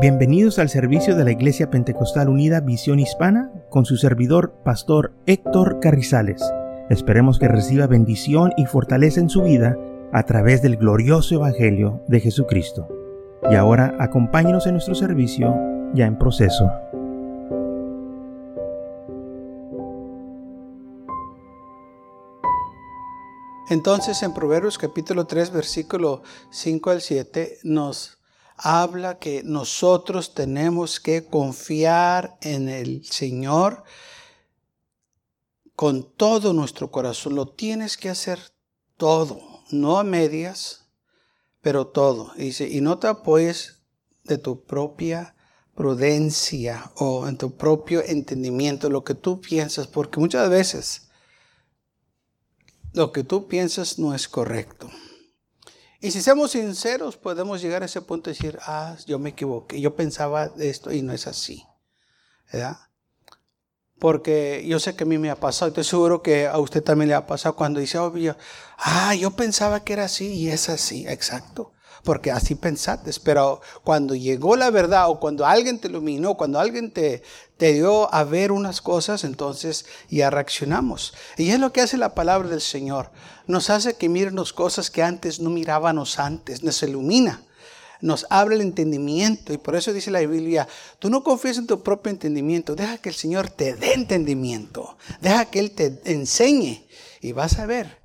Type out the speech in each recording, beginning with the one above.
Bienvenidos al servicio de la Iglesia Pentecostal Unida Visión Hispana con su servidor, Pastor Héctor Carrizales. Esperemos que reciba bendición y fortaleza en su vida a través del glorioso Evangelio de Jesucristo. Y ahora acompáñenos en nuestro servicio ya en proceso. Entonces en Proverbios capítulo 3 versículo 5 al 7 nos habla que nosotros tenemos que confiar en el Señor con todo nuestro corazón. Lo tienes que hacer todo, no a medias, pero todo. dice, y no te apoyes de tu propia prudencia o en tu propio entendimiento, lo que tú piensas, porque muchas veces lo que tú piensas no es correcto. Y si somos sinceros, podemos llegar a ese punto de decir, ah, yo me equivoqué, yo pensaba esto y no es así. ¿verdad? Porque yo sé que a mí me ha pasado, estoy seguro que a usted también le ha pasado cuando dice, oh, ah, yo pensaba que era así y es así, exacto porque así pensaste. Pero cuando llegó la verdad o cuando alguien te iluminó, cuando alguien te, te dio a ver unas cosas, entonces ya reaccionamos. Y es lo que hace la palabra del Señor. Nos hace que miremos cosas que antes no mirábamos antes, nos ilumina nos abre el entendimiento. Y por eso dice la Biblia, tú no confíes en tu propio entendimiento, deja que el Señor te dé entendimiento, deja que Él te enseñe y vas a ver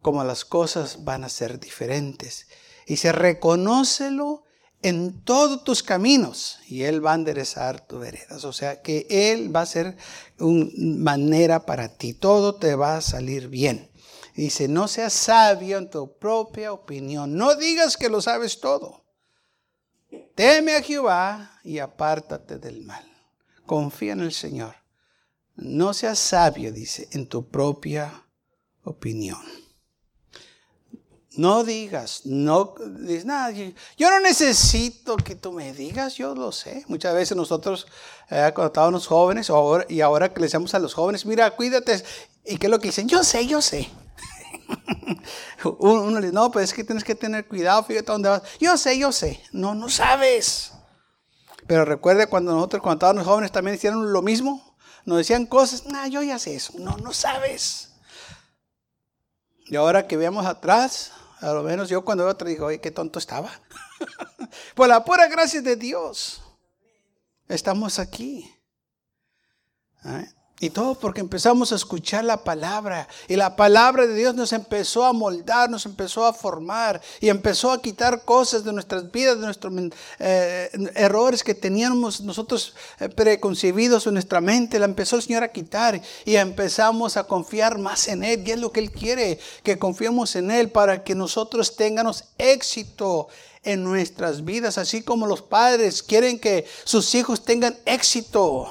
cómo las cosas van a ser diferentes. Y se reconócelo en todos tus caminos y Él va a enderezar tus veredas. O sea que Él va a ser una manera para ti. Todo te va a salir bien. Dice, no seas sabio en tu propia opinión. No digas que lo sabes todo. Teme a Jehová y apártate del mal. Confía en el Señor. No seas sabio, dice, en tu propia opinión. No digas, no dices nada. Yo no necesito que tú me digas, yo lo sé. Muchas veces nosotros, eh, cuando estábamos jóvenes, y ahora que le decimos a los jóvenes, mira, cuídate. ¿Y qué es lo que dicen? Yo sé, yo sé. Uno le dice, no, pues es que tienes que tener cuidado, fíjate dónde vas. Yo sé, yo sé. No, no sabes. Pero recuerde cuando nosotros, cuando estábamos jóvenes, también hicieron lo mismo. Nos decían cosas, no, yo ya sé eso. No, no sabes. Y ahora que veamos atrás, a lo menos yo cuando otro digo, oye, qué tonto estaba. Por la pura gracia de Dios, estamos aquí. ¿Eh? Y todo porque empezamos a escuchar la palabra. Y la palabra de Dios nos empezó a moldar, nos empezó a formar. Y empezó a quitar cosas de nuestras vidas, de nuestros eh, errores que teníamos nosotros eh, preconcebidos en nuestra mente. La empezó el Señor a quitar. Y empezamos a confiar más en Él. Y es lo que Él quiere, que confiemos en Él para que nosotros tengamos éxito en nuestras vidas. Así como los padres quieren que sus hijos tengan éxito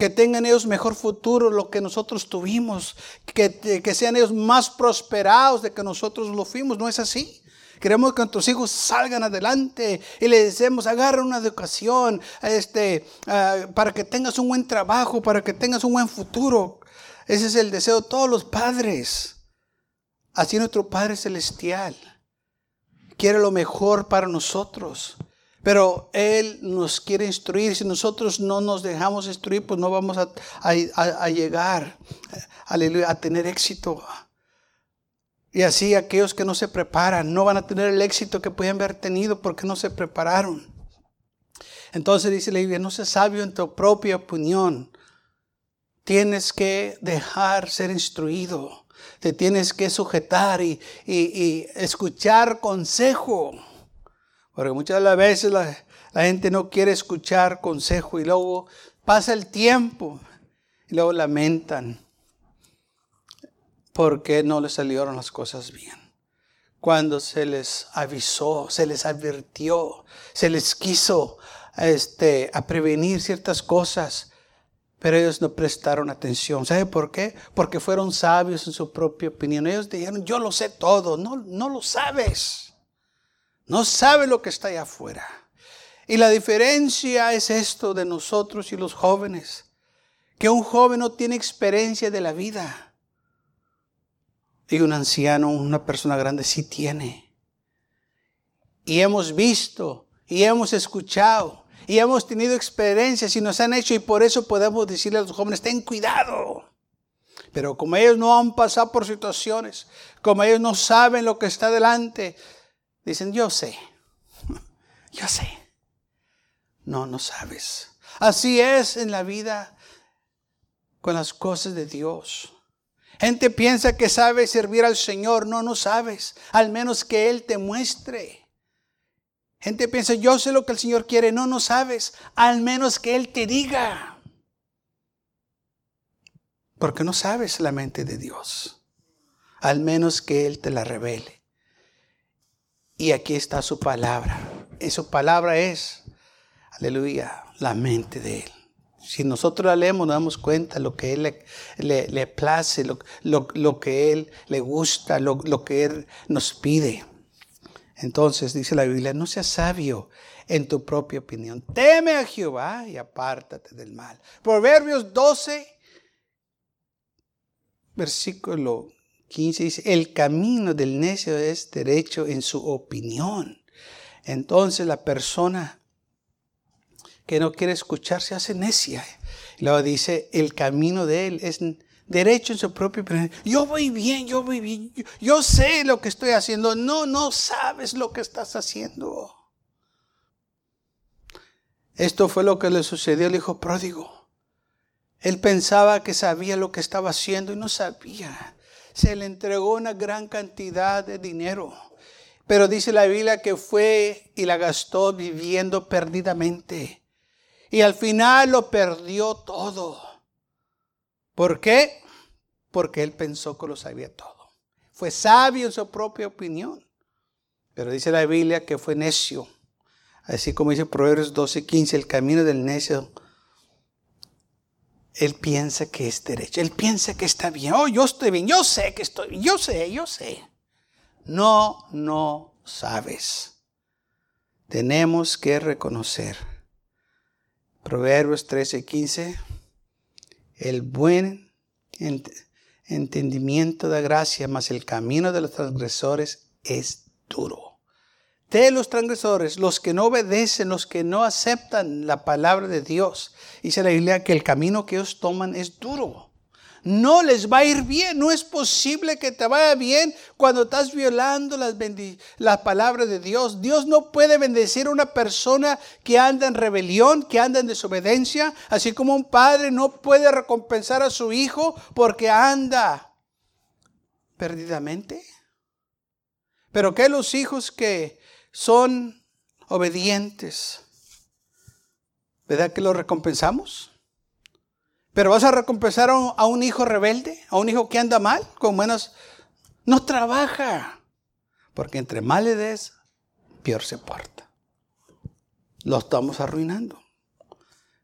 que tengan ellos mejor futuro lo que nosotros tuvimos, que, que, sean ellos más prosperados de que nosotros lo fuimos, ¿no es así? Queremos que nuestros hijos salgan adelante y les decimos, agarra una educación este, ah, para que tengas un buen trabajo, para que tengas un buen futuro. Ese es el deseo de todos los padres. Así nuestro Padre Celestial quiere lo mejor para nosotros. Pero Él nos quiere instruir. Si nosotros no nos dejamos instruir, pues no vamos a, llegar a tener éxito. Y así aquellos que no se preparan no van a tener el éxito que pueden haber tenido porque no se prepararon. Entonces dice la Biblia, no seas sabio en tu propia opinión. Tienes que dejar ser instruido. Te tienes que sujetar y, y escuchar consejo. Porque muchas las veces la, gente no quiere escuchar consejo y luego pasa el tiempo y luego lamentan porque no les salieron las cosas bien. Cuando se les avisó, se les advirtió, se les quiso este, a prevenir ciertas cosas, pero ellos no prestaron atención. ¿Sabe por qué? Porque fueron sabios en su propia opinión. Ellos dijeron, yo lo sé todo. No, no lo sabes. No sabe lo que está allá afuera. Y la diferencia es esto de nosotros y los jóvenes. Que un joven no tiene experiencia de la vida. Y un anciano, una persona grande, sí tiene. Y hemos visto y hemos escuchado y hemos tenido experiencias y nos han hecho y por eso podemos decirle a los jóvenes, ten cuidado. Pero como ellos no han pasado por situaciones, como ellos no saben lo que está delante, dicen, yo sé, yo sé. No, no sabes. Así es en la vida con las cosas de Dios. Gente piensa que sabe servir al Señor. No, no sabes. Al menos que Él te muestre. Gente piensa, yo sé lo que el Señor quiere. No, no sabes. Al menos que Él te diga. Porque no sabes la mente de Dios. Al menos que Él te la revele. Y aquí está su palabra. Y su palabra es, aleluya, la mente de Él. Si nosotros la leemos, nos damos cuenta lo que Él le, place, lo, lo, lo, que Él le gusta, lo, lo que Él nos pide. Entonces dice la Biblia, no seas sabio en tu propia opinión. Teme a Jehová y apártate del mal. Proverbios 12, versículo 15 dice, el camino del necio es derecho en su opinión. Entonces la persona que no quiere escuchar se hace necia. luego dice, el camino de él es derecho en su propio Yo voy bien, yo voy bien, yo, sé lo que estoy haciendo. No, no sabes lo que estás haciendo. Esto fue lo que le sucedió al hijo pródigo. Él pensaba que sabía lo que estaba haciendo y no sabía. Se le entregó una gran cantidad de dinero. Pero dice la Biblia que fue y la gastó viviendo perdidamente. Y al final lo perdió todo. ¿Por qué? Porque él pensó que lo sabía todo. Fue sabio en su propia opinión. Pero dice la Biblia que fue necio. Así como dice Proverbios 12, 15, el camino del necio. Él piensa que es derecho. Él piensa que está bien. Oh, yo estoy bien. Yo sé que estoy bien. Yo sé, yo sé. No, no sabes. Tenemos que reconocer Proverbios 13, 15. El buen entendimiento da gracia, mas el camino de los transgresores es duro. De los transgresores, los que no obedecen, los que no aceptan la palabra de Dios, dice la Biblia que el camino que ellos toman es duro no les va a ir bien. No es posible que te vaya bien cuando estás violando las, las palabras de Dios. Dios no puede bendecir a una persona que anda en rebelión, que anda en desobediencia, así como un padre no puede recompensar a su hijo porque anda perdidamente. Pero que los hijos que son obedientes, ¿verdad que los recompensamos? Pero vas a recompensar a un, hijo rebelde, a un hijo que anda mal, con menos... No trabaja. Porque entre mal le des, peor se porta. Lo estamos arruinando.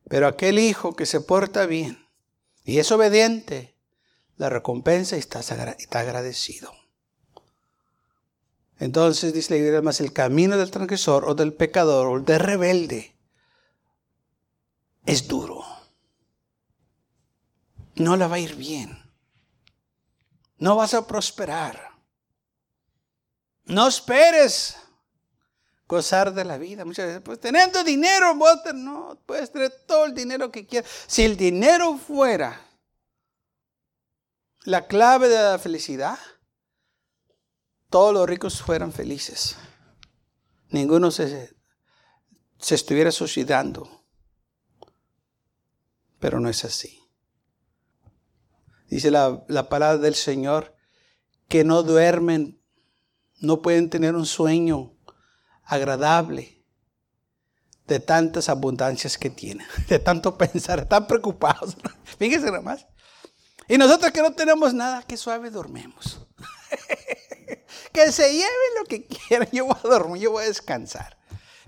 Pero aquel hijo que se porta bien y es obediente, la recompensa está, está agradecido. Entonces dice la iglesia más el camino del transgresor o del pecador o del rebelde es duro no la va a ir bien. No vas a prosperar. No esperes gozar de la vida. Muchas veces, pues teniendo dinero, no, puedes tener todo el dinero que quieras. Si el dinero fuera la clave de la felicidad, todos los ricos fueran felices. Ninguno se, se estuviera suicidando. Pero no es así. Dice la, palabra del Señor, que no duermen, no pueden tener un sueño agradable de tantas abundancias que tienen, de tanto pensar, están preocupados. Fíjense nada más. Y nosotros que no tenemos nada, que suave dormemos. Que se lleven lo que quieran, yo voy a dormir, yo voy a descansar.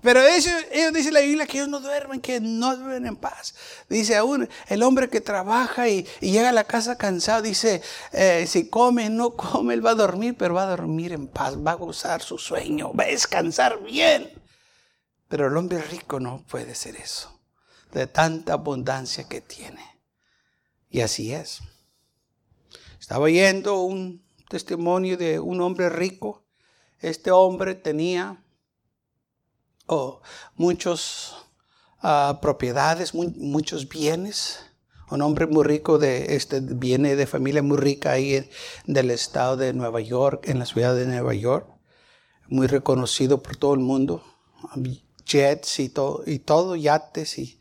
Pero ellos, ellos dicen la Biblia que ellos no duermen, que no duermen en paz. Dice aún el hombre que trabaja y, llega a la casa cansado, dice, eh, si come, no come, él va a dormir, pero va a dormir en paz, va a gozar su sueño, va a descansar bien. Pero el hombre rico no puede ser eso, de tanta abundancia que tiene. Y así es. Estaba oyendo un testimonio de un hombre rico. Este hombre tenía muchos ah, propiedades, muchos bienes. Un hombre muy rico de este viene de familia muy rica ahí del estado de Nueva York, en la ciudad de Nueva York, muy reconocido por todo el mundo, jets y todo, y todo yates y,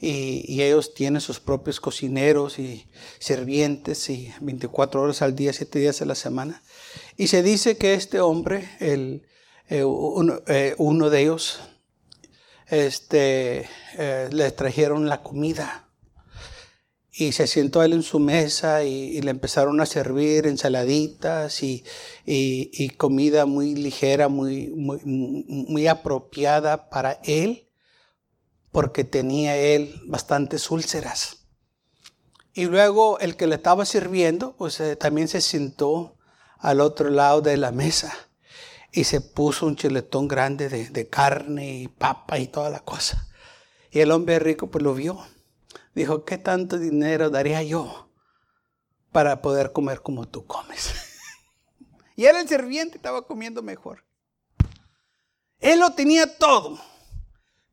y, ellos tienen sus propios cocineros y sirvientes y 24 horas al día, 7 días a la semana. Y se dice que este hombre, el, eh, eh, uno, de ellos, este, eh, le trajeron la comida. Y se sentó él en su mesa y, le empezaron a servir ensaladitas y, y comida muy ligera, muy, muy, muy apropiada para él porque tenía él bastantes úlceras. Y luego el que le estaba sirviendo, pues eh, también se sentó al otro lado de la mesa y se puso un chiletón grande de, carne y papa y toda la cosa. Y el hombre rico pues lo vio. Dijo, ¿qué tanto dinero daría yo para poder comer como tú comes? y él el sirviente estaba comiendo mejor. Él lo tenía todo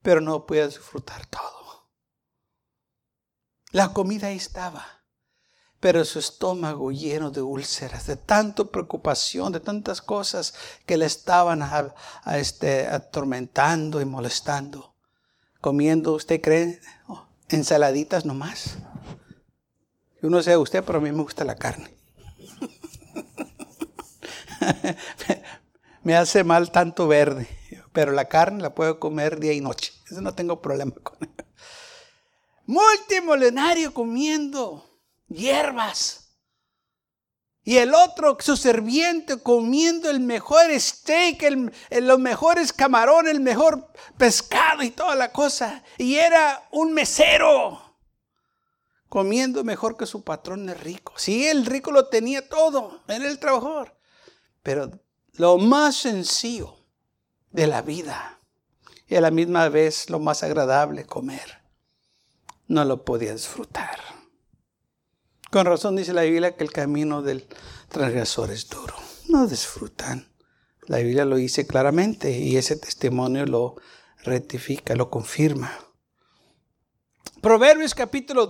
pero no podía disfrutar todo. La comida ahí estaba, pero su estómago lleno de úlceras, de tanta preocupación, de tantas cosas que le estaban este, atormentando y molestando. Comiendo, ¿usted cree? Oh, ensaladitas nomás. Yo no sé usted, pero a mí me gusta la carne. me hace mal tanto verde, pero la carne la puedo comer día y noche. Eso no tengo problema con él. Multimillonario comiendo hierbas. Y el otro, su serviente, comiendo el mejor steak, el, los mejores camarones, el mejor pescado y toda la cosa. Y era un mesero, comiendo mejor que su patrón es rico. Sí, el rico lo tenía todo, era el trabajador. Pero lo más sencillo de la vida y a la misma vez lo más agradable comer. No lo podía disfrutar. Con razón dice la Biblia que el camino del transgresor es duro. No disfrutan. La Biblia lo dice claramente y ese testimonio lo rectifica, lo confirma. Proverbios capítulo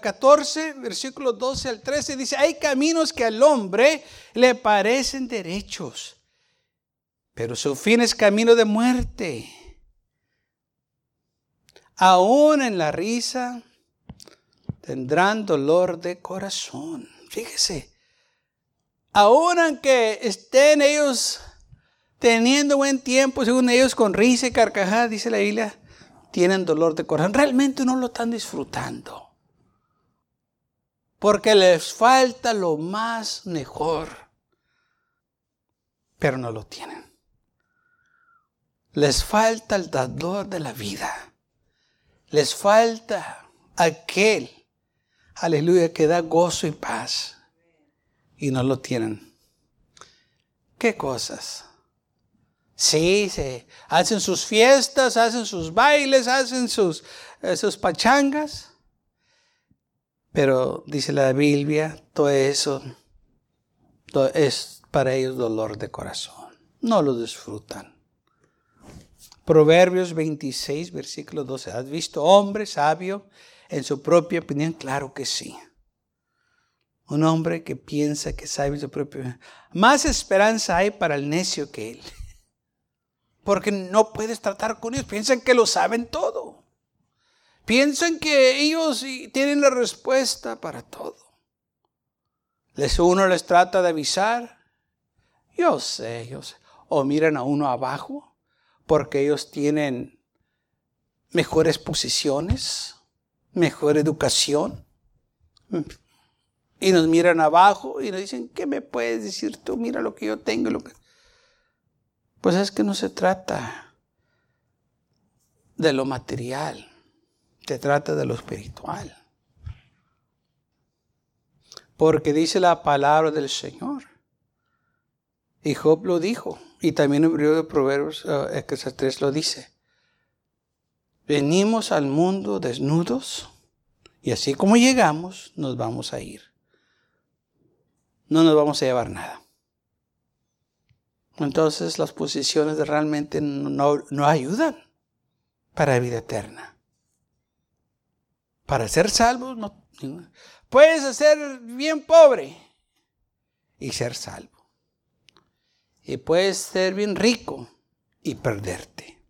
14, versículos 12 al 13 dice, hay caminos que al hombre le parecen derechos, pero su fin es camino de muerte aún en la risa tendrán dolor de corazón. Fíjese, aún aunque estén ellos teniendo buen tiempo, según ellos con risa y carcajada, dice la Biblia, tienen dolor de corazón. Realmente no lo están disfrutando. Porque les falta lo más mejor. Pero no lo tienen. Les falta el dador de la vida. Les falta aquel, aleluya, que da gozo y paz. Y no lo tienen. ¿Qué cosas? Sí, se hacen sus fiestas, hacen sus bailes, hacen sus, sus pachangas. Pero dice la Biblia, todo eso todo es para ellos dolor de corazón. No lo disfrutan. Proverbios 26, versículo 12. ¿Has visto hombre sabio en su propia opinión? Claro que sí. Un hombre que piensa que sabe en su propia opinión. Más esperanza hay para el necio que él. Porque no puedes tratar con ellos. Piensan que lo saben todo. Piensan que ellos tienen la respuesta para todo. Les uno les trata de avisar. Yo sé, yo sé. O miran a uno abajo porque ellos tienen mejores posiciones, mejor educación. Y nos miran abajo y nos dicen, ¿qué me puedes decir tú? Mira lo que yo tengo. Pues es que no se trata de lo material, se trata de lo espiritual. Porque dice la palabra del Señor. Y Job lo dijo. Y también el libro de Proverbios, uh, 3 lo dice. Venimos al mundo desnudos y así como llegamos, nos vamos a ir. No nos vamos a llevar nada. entonces las posiciones realmente no, no ayudan para vida eterna. Para ser salvo, no, puedes ser bien pobre y ser salvo. Y puedes ser bien rico y perderte.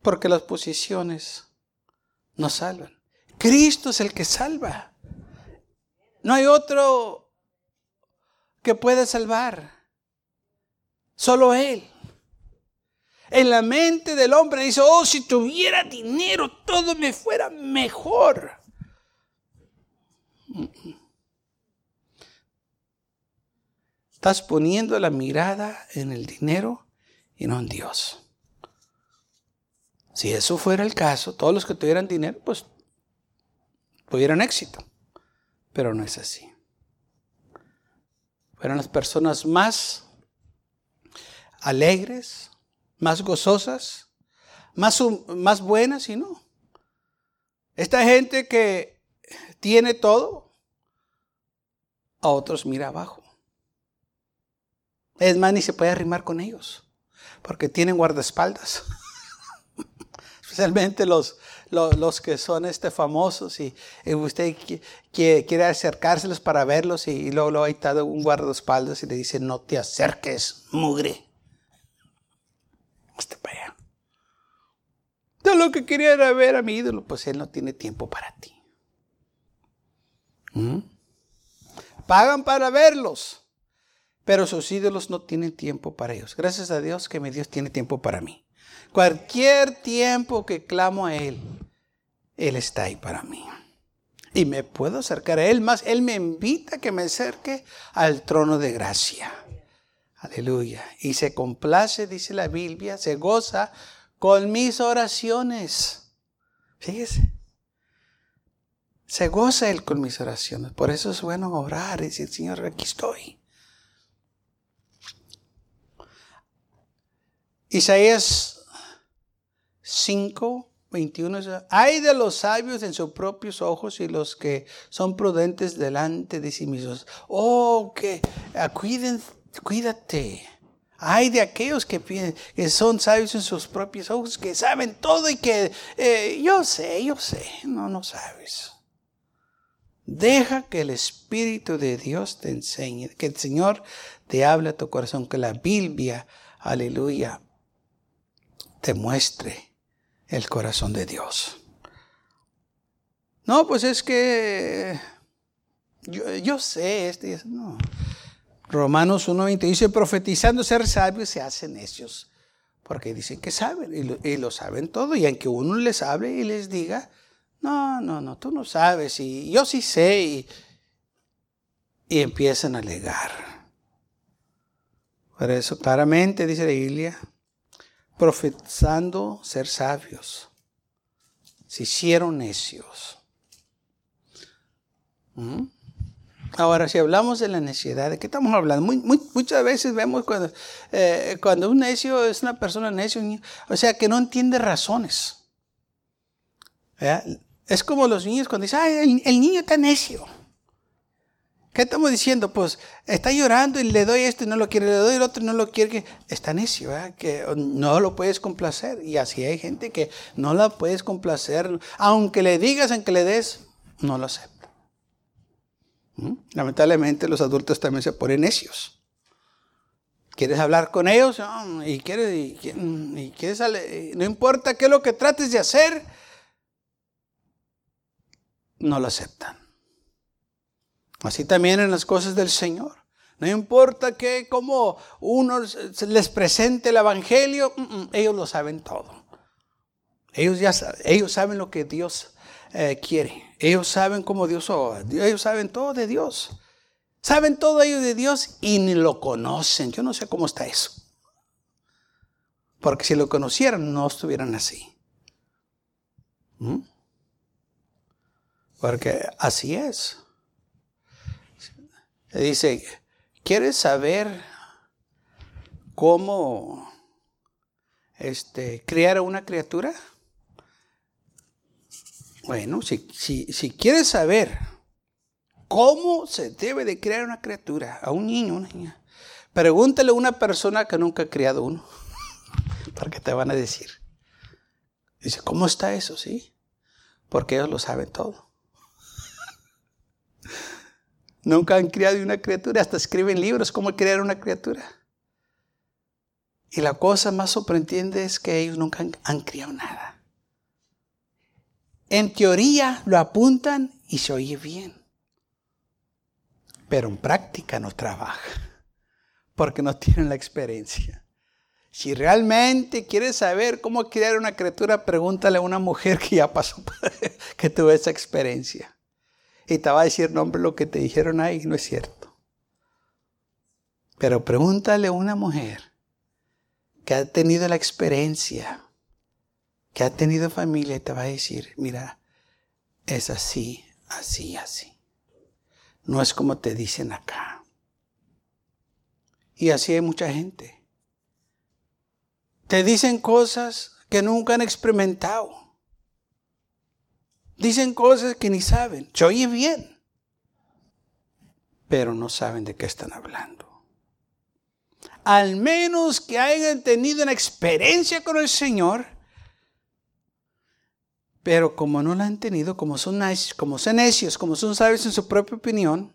Porque las posiciones no salvan. Cristo es el que salva. No hay otro que pueda salvar. Solo Él. En la mente del hombre dice, oh, si tuviera dinero, todo me fuera mejor. Estás poniendo la mirada en el dinero y no en Dios. Si eso fuera el caso, todos los que tuvieran dinero, pues tuvieran éxito. Pero no es así. Fueron las personas más alegres, más gozosas, más, más buenas y no. Esta gente que tiene todo, a otros mira abajo. Es más, ni se puede arrimar con ellos, porque tienen guardaespaldas. Especialmente los, los, que son este famosos y, usted quiere acercárselos para verlos y, luego, lo ha estado un guardaespaldas y le dice, no te acerques, mugre. Este para allá. Lo que quería era ver a mi ídolo, pues él no tiene tiempo para ti. ¿Mm? Pagan para verlos, pero sus ídolos no tienen tiempo para ellos. Gracias a Dios que mi Dios tiene tiempo para mí. Cualquier tiempo que clamo a Él, Él está ahí para mí. Y me puedo acercar a Él más. Él me invita a que me acerque al trono de gracia. Aleluya. Y se complace, dice la Biblia, se goza con mis oraciones. Fíjese. Se goza Él con mis oraciones. Por eso es bueno orar y decir, Señor, aquí estoy. Isaías 5, 21. Hay de los sabios en sus propios ojos y los que son prudentes delante de sí mismos. Oh, que cuiden cuídate. Hay de aquellos que, que son sabios en sus propios ojos, que saben todo y que eh, yo sé, yo sé. No, no sabes. Deja que el Espíritu de Dios te enseñe, que el Señor te hable a tu corazón, que la Biblia, aleluya, te muestre el corazón de Dios. No, pues es que yo, sé, este, no. Romanos 1.20 dice, profetizando ser sabios se hacen necios. Porque dicen que saben y lo, saben todo. Y aunque uno les hable y les diga, no, no, no, tú no sabes y yo sí sé. Y, y empiezan a alegar. Por eso claramente dice la Biblia, profetizando ser sabios, se hicieron necios. ¿Mm? Ahora, si hablamos de la necesidad, ¿de qué estamos hablando? muchas veces vemos cuando, eh, cuando un necio es una persona necio, o sea, que no entiende razones. Es como los niños cuando dicen, Ay, el, niño está necio. ¿Qué estamos diciendo? Pues está llorando y le doy esto y no lo quiere, le doy el otro y no lo quiere. Está necio, que no lo puedes complacer. Y así hay gente que no la puedes complacer. Aunque le digas, aunque le des, no lo acepta. ¿Mm? Lamentablemente los adultos también se ponen necios. ¿Quieres hablar con ellos? y quieres, y, quieres, no importa qué es lo que trates de hacer, no lo aceptan. Así también en las cosas del Señor. No importa que como uno les presente el Evangelio, mm, mm, ellos lo saben todo. Ellos ya ellos saben lo que Dios eh, quiere. Ellos saben cómo Dios obra. Ellos saben todo de Dios. Saben todo ellos de Dios y ni lo conocen. Yo no sé cómo está eso. Porque si lo conocieran, no estuvieran así. ¿Mm? Porque así es. Dice, ¿quieres saber cómo este, crear una criatura? Bueno, si, si, quieres saber cómo se debe de crear una criatura, a un niño, una niña, Pregúntale a una persona que nunca ha criado uno. ¿Para qué te van a decir? Dice, ¿cómo está eso? Sí. Porque ellos lo saben todo. Nunca han criado una criatura, hasta escriben libros cómo criar una criatura. Y la cosa más sorprendente es que ellos nunca han, han criado nada. En teoría lo apuntan y se oye bien. Pero en práctica no trabaja. Porque no tienen la experiencia. Si realmente quieres saber cómo criar una criatura, pregúntale a una mujer que ya pasó, que tuvo esa experiencia. Y te va a decir, nombre lo que te dijeron ahí no es cierto. Pero pregúntale a una mujer que ha tenido la experiencia, que ha tenido familia y te va a decir, mira, es así, así, así. No es como te dicen acá. Y así hay mucha gente. Te dicen cosas que nunca han experimentado. Dicen cosas que ni saben. Se oye bien. Pero no saben de qué están hablando. Al menos que hayan tenido una experiencia con el Señor. Pero como no la han tenido, como son, como son necios, como son sabios en su propia opinión,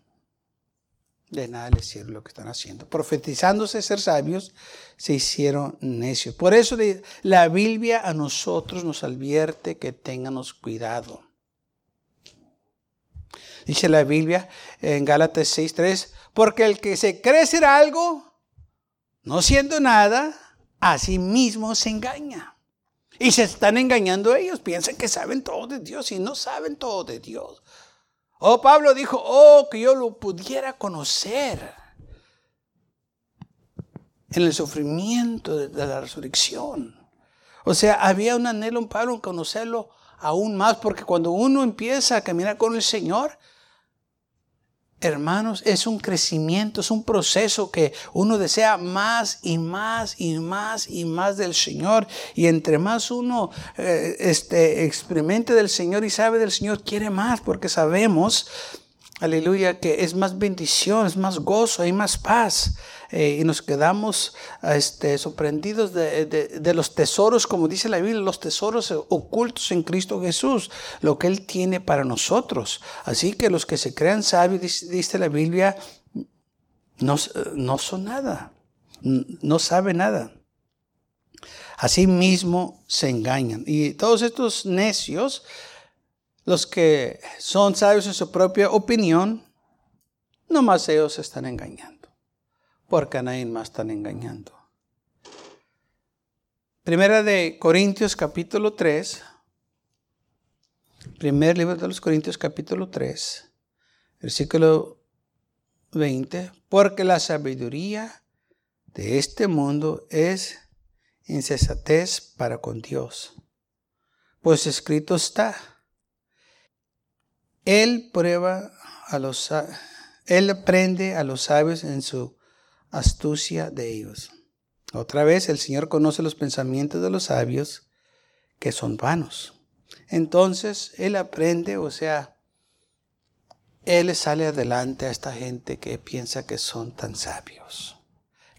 de nada les sirve lo que están haciendo. Profetizándose ser sabios, se hicieron necios. Por eso la Biblia a nosotros nos advierte que tengamos cuidado. Dice la Biblia en Gálatas 6:3, porque el que se cree ser algo, no siendo nada, a sí mismo se engaña. Y se están engañando ellos, piensan que saben todo de Dios y no saben todo de Dios. Oh, Pablo dijo, oh, que yo lo pudiera conocer en el sufrimiento de, la resurrección. O sea, había un anhelo en Pablo en conocerlo aún más, porque cuando uno empieza a caminar con el Señor, Hermanos, es un crecimiento, es un proceso que uno desea más y más y más y más del Señor. Y entre más uno eh, este, experimente del Señor y sabe del Señor, quiere más, porque sabemos, aleluya, que es más bendición, es más gozo, hay más paz. Eh, y nos quedamos este, sorprendidos de, los tesoros, como dice la Biblia, los tesoros ocultos en Cristo Jesús, lo que Él tiene para nosotros. Así que los que se crean sabios, dice, la Biblia, no, no son nada, no saben nada. Así mismo se engañan. Y todos estos necios, los que son sabios en su propia opinión, nomás ellos se están engañando porque a nadie más están engañando. Primera de Corintios capítulo 3, primer libro de los Corintios capítulo 3, versículo 20, porque la sabiduría de este mundo es incesatez para con Dios. Pues escrito está, Él prueba a los, Él aprende a los sabios en su astucia de ellos. Otra vez el Señor conoce los pensamientos de los sabios que son vanos. Entonces Él aprende, o sea, Él sale adelante a esta gente que piensa que son tan sabios,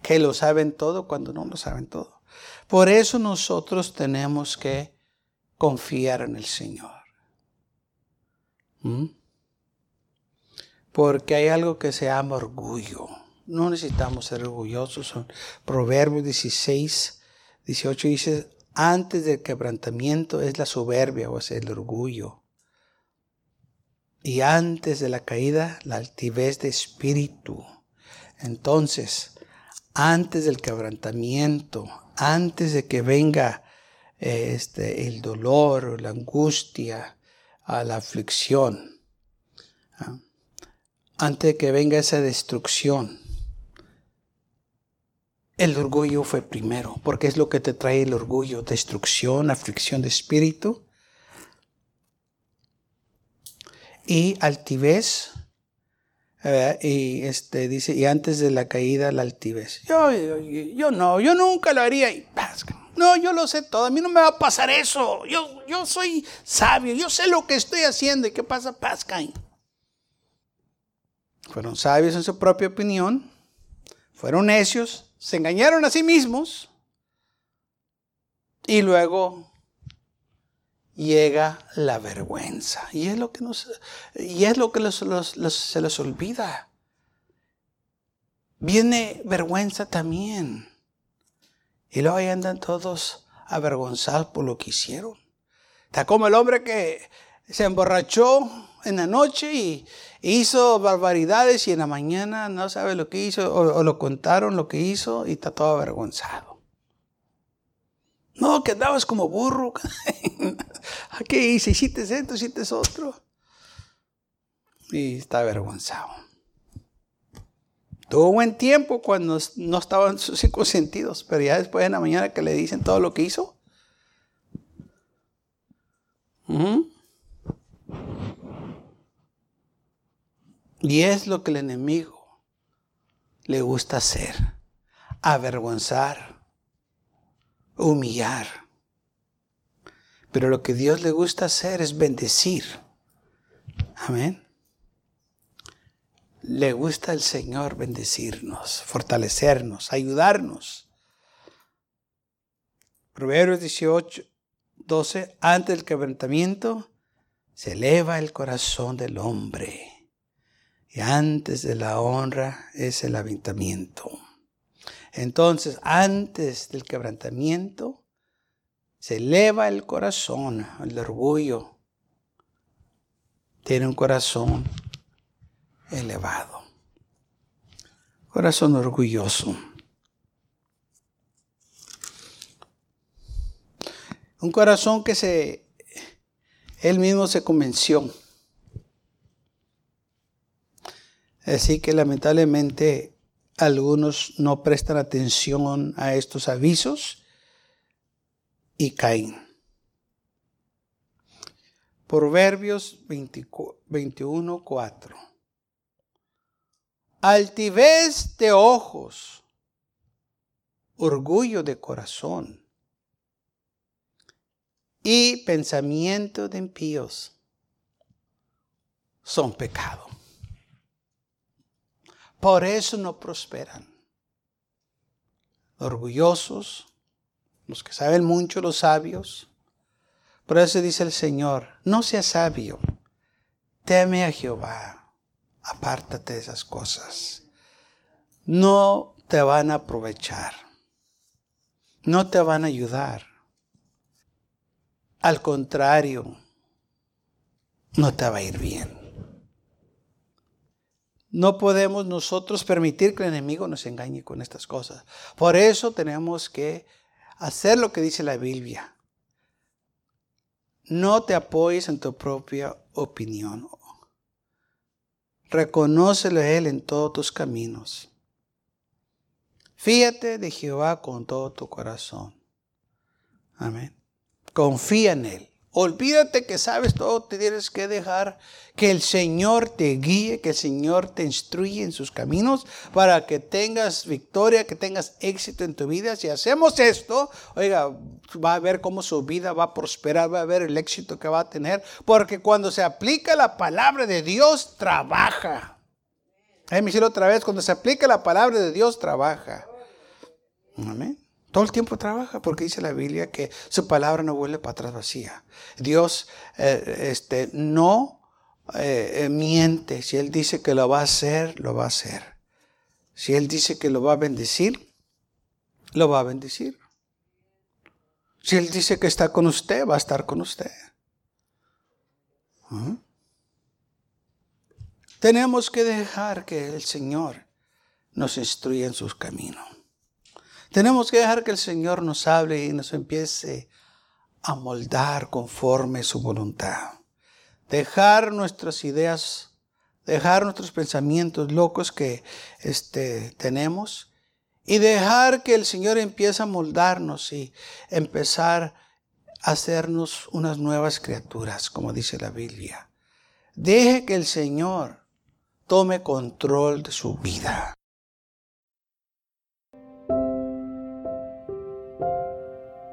que lo saben todo cuando no lo saben todo. Por eso nosotros tenemos que confiar en el Señor. ¿Mm? Porque hay algo que se llama orgullo. No necesitamos ser orgullosos. Proverbios 16, 18 dice, antes del quebrantamiento es la soberbia, o sea, el orgullo. Y antes de la caída, la altivez de espíritu. Entonces, antes del quebrantamiento, antes de que venga este, el dolor, la angustia, la aflicción, ¿ah? antes de que venga esa destrucción, el orgullo fue primero, porque es lo que te trae el orgullo, destrucción, aflicción de espíritu y altivez. y este dice, y antes de la caída, la altivez. Yo, yo, no, yo nunca lo haría. Y, no, yo lo sé todo, a mí no me va a pasar eso. Yo, yo soy sabio, yo sé lo que estoy haciendo. ¿Y qué pasa? Pascal. Fueron sabios en su propia opinión fueron necios, se engañaron a sí mismos y luego llega la vergüenza. Y es lo que, nos, y es lo que se les olvida. Viene vergüenza también. Y luego ahí andan todos avergonzados por lo que hicieron. Está como el hombre que se emborrachó en la noche y hizo barbaridades y en la mañana no sabe lo que hizo o, lo contaron lo que hizo y está todo avergonzado. No, que andabas como burro. ¿Qué hice? Hiciste esto, hiciste otro. Y está avergonzado. Tuvo buen tiempo cuando no estaban sus cinco sentidos, pero ya después en la mañana que le dicen todo lo que hizo. Y es lo que el enemigo le gusta hacer. Avergonzar, humillar. Pero lo que Dios le gusta hacer es bendecir. Amén le gusta al Señor bendecirnos, fortalecernos, ayudarnos. Proverbios 18, 12, antes del quebrantamiento se eleva el corazón del hombre antes de la honra es el aventamiento. Entonces, antes del quebrantamiento se eleva el corazón, el orgullo. Tiene un corazón elevado. Corazón orgulloso. Un corazón que se, él mismo se convenció. Así que lamentablemente algunos no prestan atención a estos avisos y caen. Proverbios 21, 4 altivez de ojos, orgullo de corazón y pensamiento de impíos son pecado. Por eso no prosperan. Orgullosos, los que saben mucho, los sabios. Por eso dice el Señor, no seas sabio, teme a Jehová apártate de esas cosas. No te van a aprovechar. No te van a ayudar. Al contrario, no te va a ir bien. No podemos nosotros permitir que el enemigo nos engañe con estas cosas. Por eso tenemos que hacer lo que dice la Biblia. No te apoyes en tu propia opinión Reconócelo a Él en todos tus caminos. Fíjate de Jehová con todo tu corazón. Amén. Confía en Él. Olvídate que sabes todo, te tienes que dejar que el Señor te guíe, que el Señor te instruye en sus caminos para que tengas victoria, que tengas éxito en tu vida. Si hacemos esto, oiga, va a ver cómo su vida va a prosperar, va a ver el éxito que va a tener, porque cuando se aplica la palabra de Dios, trabaja. me decir otra vez, cuando se aplica la palabra de Dios, trabaja. Amén. Todo el tiempo trabaja porque dice la Biblia que su palabra no vuelve para atrás vacía. Dios eh, este, no eh, eh, miente. Si Él dice que lo va a hacer, lo va a hacer. Si Él dice que lo va a bendecir, lo va a bendecir. Si Él dice que está con usted, va a estar con usted. ¿Mm? Tenemos que dejar que el Señor nos instruya en sus caminos. Tenemos que dejar que el Señor nos hable y nos empiece a moldar conforme su voluntad. Dejar nuestras ideas, dejar nuestros pensamientos locos que este, tenemos y dejar que el Señor empiece a moldarnos y empezar a hacernos unas nuevas criaturas, como dice la Biblia. Deje que el Señor tome control de su vida.